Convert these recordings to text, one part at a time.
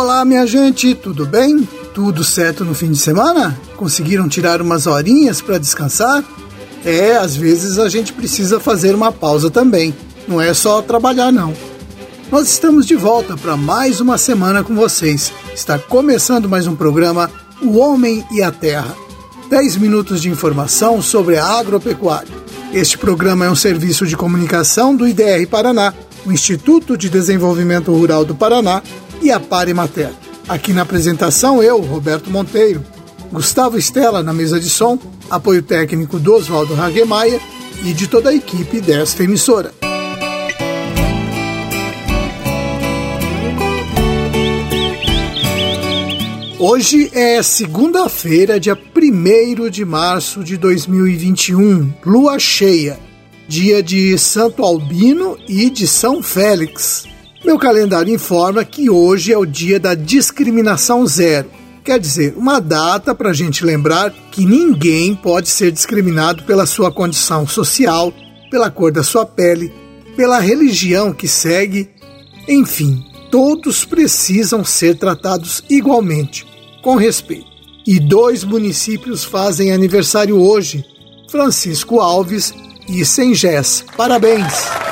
Olá, minha gente, tudo bem? Tudo certo no fim de semana? Conseguiram tirar umas horinhas para descansar? É, às vezes a gente precisa fazer uma pausa também. Não é só trabalhar, não. Nós estamos de volta para mais uma semana com vocês. Está começando mais um programa O Homem e a Terra. 10 minutos de informação sobre a agropecuária. Este programa é um serviço de comunicação do IDR Paraná, o Instituto de Desenvolvimento Rural do Paraná e a Parimater. Aqui na apresentação, eu, Roberto Monteiro, Gustavo Estela na mesa de som, apoio técnico do Oswaldo Hagemaia e de toda a equipe desta emissora. Hoje é segunda-feira, dia 1 de março de 2021, lua cheia, dia de Santo Albino e de São Félix. Meu calendário informa que hoje é o dia da discriminação zero, quer dizer, uma data para a gente lembrar que ninguém pode ser discriminado pela sua condição social, pela cor da sua pele, pela religião que segue, enfim, todos precisam ser tratados igualmente com respeito. E dois municípios fazem aniversário hoje: Francisco Alves e Sengés. Parabéns!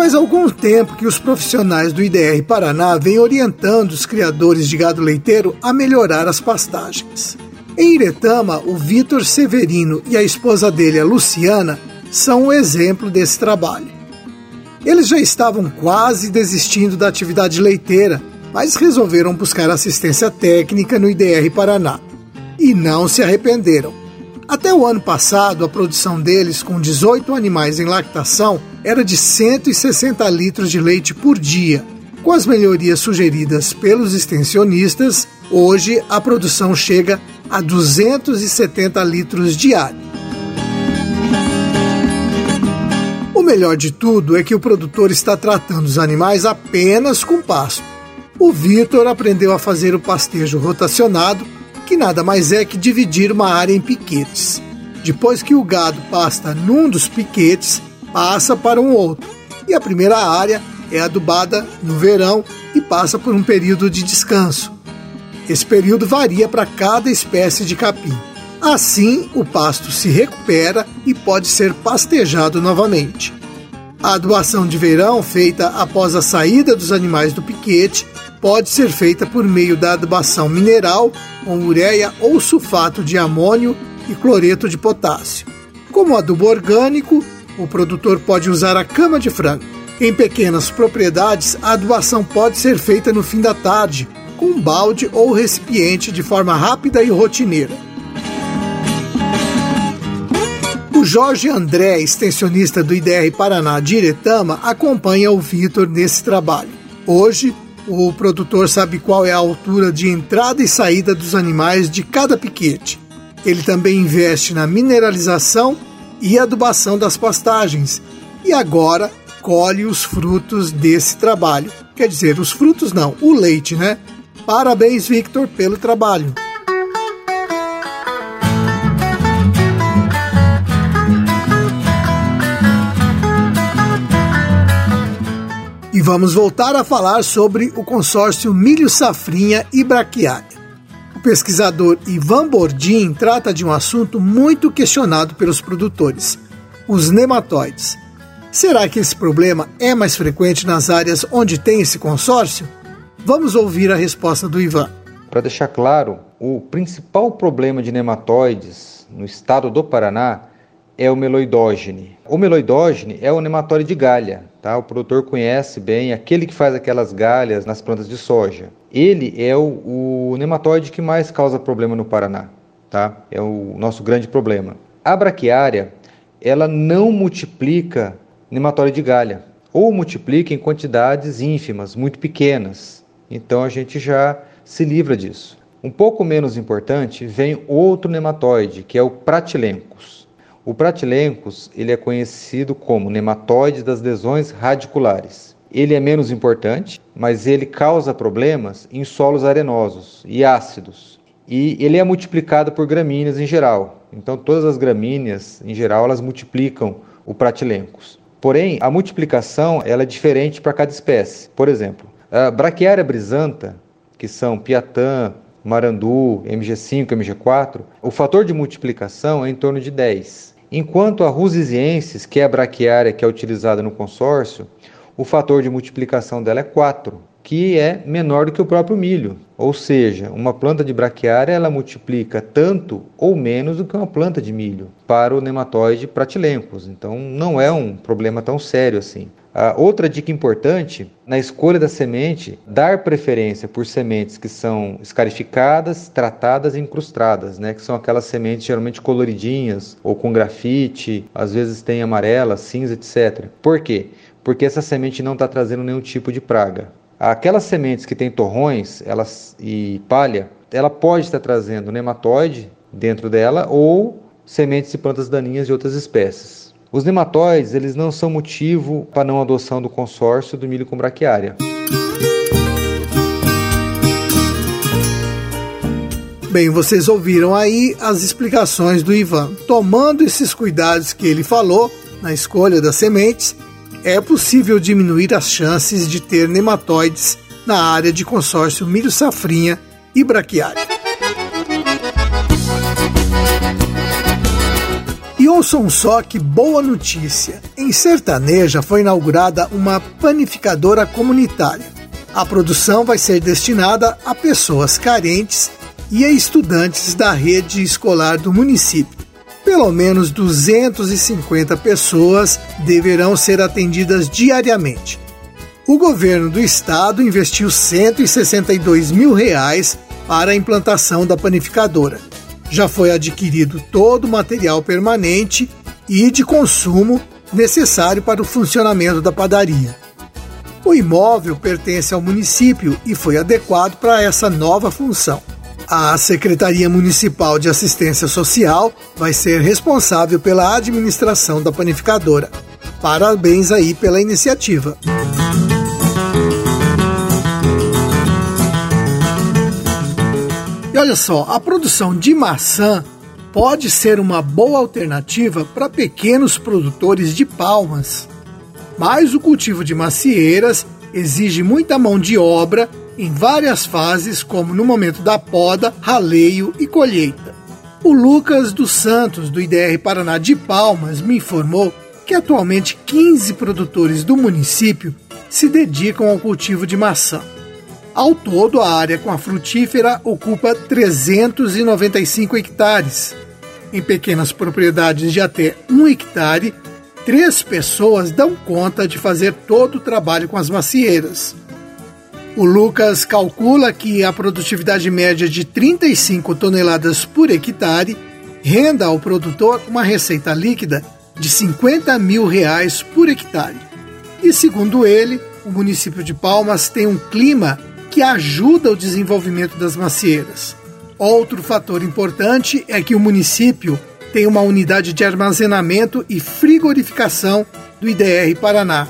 Faz algum tempo que os profissionais do IDR Paraná vêm orientando os criadores de gado leiteiro a melhorar as pastagens. Em Iretama, o Vitor Severino e a esposa dele, a Luciana, são um exemplo desse trabalho. Eles já estavam quase desistindo da atividade leiteira, mas resolveram buscar assistência técnica no IDR Paraná. E não se arrependeram. Até o ano passado, a produção deles, com 18 animais em lactação, era de 160 litros de leite por dia. Com as melhorias sugeridas pelos extensionistas, hoje a produção chega a 270 litros diários. melhor de tudo é que o produtor está tratando os animais apenas com pasto. O Vitor aprendeu a fazer o pastejo rotacionado, que nada mais é que dividir uma área em piquetes. Depois que o gado pasta num dos piquetes, passa para um outro. E a primeira área é adubada no verão e passa por um período de descanso. Esse período varia para cada espécie de capim. Assim, o pasto se recupera e pode ser pastejado novamente. A doação de verão, feita após a saída dos animais do piquete, pode ser feita por meio da adubação mineral com ureia ou sulfato de amônio e cloreto de potássio. Como adubo orgânico, o produtor pode usar a cama de frango. Em pequenas propriedades, a adubação pode ser feita no fim da tarde, com balde ou recipiente de forma rápida e rotineira. O Jorge André, extensionista do IDR Paraná Diretama, acompanha o Vitor nesse trabalho. Hoje, o produtor sabe qual é a altura de entrada e saída dos animais de cada piquete. Ele também investe na mineralização e adubação das pastagens e agora colhe os frutos desse trabalho. Quer dizer, os frutos não, o leite, né? Parabéns, Victor, pelo trabalho. E vamos voltar a falar sobre o consórcio Milho Safrinha e Braquiária. O pesquisador Ivan Bordim trata de um assunto muito questionado pelos produtores: os nematóides. Será que esse problema é mais frequente nas áreas onde tem esse consórcio? Vamos ouvir a resposta do Ivan. Para deixar claro, o principal problema de nematóides no estado do Paraná é o meloidógene. O meloidógene é o nematóide de galha, tá? O produtor conhece bem aquele que faz aquelas galhas nas plantas de soja. Ele é o, o nematóide que mais causa problema no Paraná, tá? É o nosso grande problema. A braquiária, ela não multiplica nematóide de galha, ou multiplica em quantidades ínfimas, muito pequenas. Então a gente já se livra disso. Um pouco menos importante vem outro nematóide, que é o Pratilencus. O Pratilencos ele é conhecido como nematóide das lesões radiculares. Ele é menos importante, mas ele causa problemas em solos arenosos e ácidos. E ele é multiplicado por gramíneas em geral. Então, todas as gramíneas, em geral, elas multiplicam o pratilencos. Porém, a multiplicação ela é diferente para cada espécie. Por exemplo, a braquiária brisanta, que são piatã, marandu, MG5, MG4, o fator de multiplicação é em torno de 10. Enquanto a rusisiensis, que é a braquiária que é utilizada no consórcio, o fator de multiplicação dela é 4 que é menor do que o próprio milho. Ou seja, uma planta de braquiária ela multiplica tanto ou menos do que uma planta de milho para o nematóide pratilencos. Então não é um problema tão sério assim. A outra dica importante na escolha da semente, dar preferência por sementes que são escarificadas, tratadas e incrustadas, né? que são aquelas sementes geralmente coloridinhas ou com grafite, às vezes tem amarela, cinza, etc. Por quê? Porque essa semente não está trazendo nenhum tipo de praga. Aquelas sementes que têm torrões elas, e palha, ela pode estar trazendo nematóide dentro dela ou sementes de plantas daninhas de outras espécies. Os nematóides eles não são motivo para não adoção do consórcio do milho com braquiária. Bem, vocês ouviram aí as explicações do Ivan. Tomando esses cuidados que ele falou na escolha das sementes, é possível diminuir as chances de ter nematóides na área de consórcio milho safrinha e braquiária. E ouçam só que boa notícia! Em Sertaneja foi inaugurada uma panificadora comunitária. A produção vai ser destinada a pessoas carentes e a estudantes da rede escolar do município pelo menos 250 pessoas deverão ser atendidas diariamente. O governo do estado investiu 162 mil reais para a implantação da panificadora. Já foi adquirido todo o material permanente e de consumo necessário para o funcionamento da padaria. O imóvel pertence ao município e foi adequado para essa nova função. A Secretaria Municipal de Assistência Social vai ser responsável pela administração da panificadora. Parabéns aí pela iniciativa. E olha só, a produção de maçã pode ser uma boa alternativa para pequenos produtores de palmas. Mas o cultivo de macieiras exige muita mão de obra em várias fases, como no momento da poda, raleio e colheita. O Lucas dos Santos, do IDR Paraná de Palmas, me informou que atualmente 15 produtores do município se dedicam ao cultivo de maçã. Ao todo, a área com a frutífera ocupa 395 hectares. Em pequenas propriedades de até um hectare, três pessoas dão conta de fazer todo o trabalho com as macieiras. O Lucas calcula que a produtividade média de 35 toneladas por hectare renda ao produtor uma receita líquida de 50 mil reais por hectare. E segundo ele, o município de Palmas tem um clima que ajuda o desenvolvimento das macieiras. Outro fator importante é que o município tem uma unidade de armazenamento e frigorificação do IDR Paraná,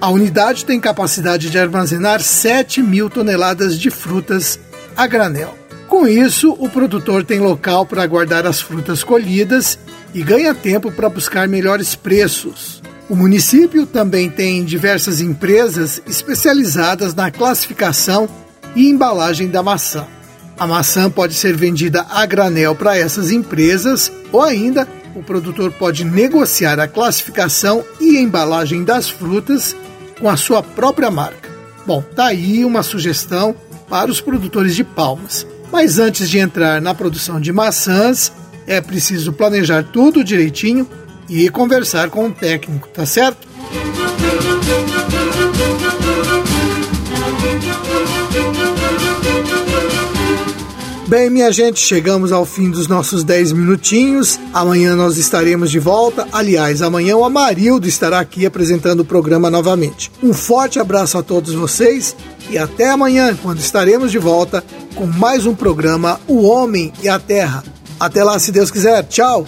a unidade tem capacidade de armazenar 7 mil toneladas de frutas a granel. Com isso, o produtor tem local para guardar as frutas colhidas e ganha tempo para buscar melhores preços. O município também tem diversas empresas especializadas na classificação e embalagem da maçã. A maçã pode ser vendida a granel para essas empresas ou ainda o produtor pode negociar a classificação e embalagem das frutas com a sua própria marca. Bom, tá aí uma sugestão para os produtores de palmas. Mas antes de entrar na produção de maçãs, é preciso planejar tudo direitinho e conversar com o técnico, tá certo? Bem, minha gente, chegamos ao fim dos nossos 10 minutinhos. Amanhã nós estaremos de volta. Aliás, amanhã o Amarildo estará aqui apresentando o programa novamente. Um forte abraço a todos vocês e até amanhã, quando estaremos de volta com mais um programa O Homem e a Terra. Até lá, se Deus quiser. Tchau!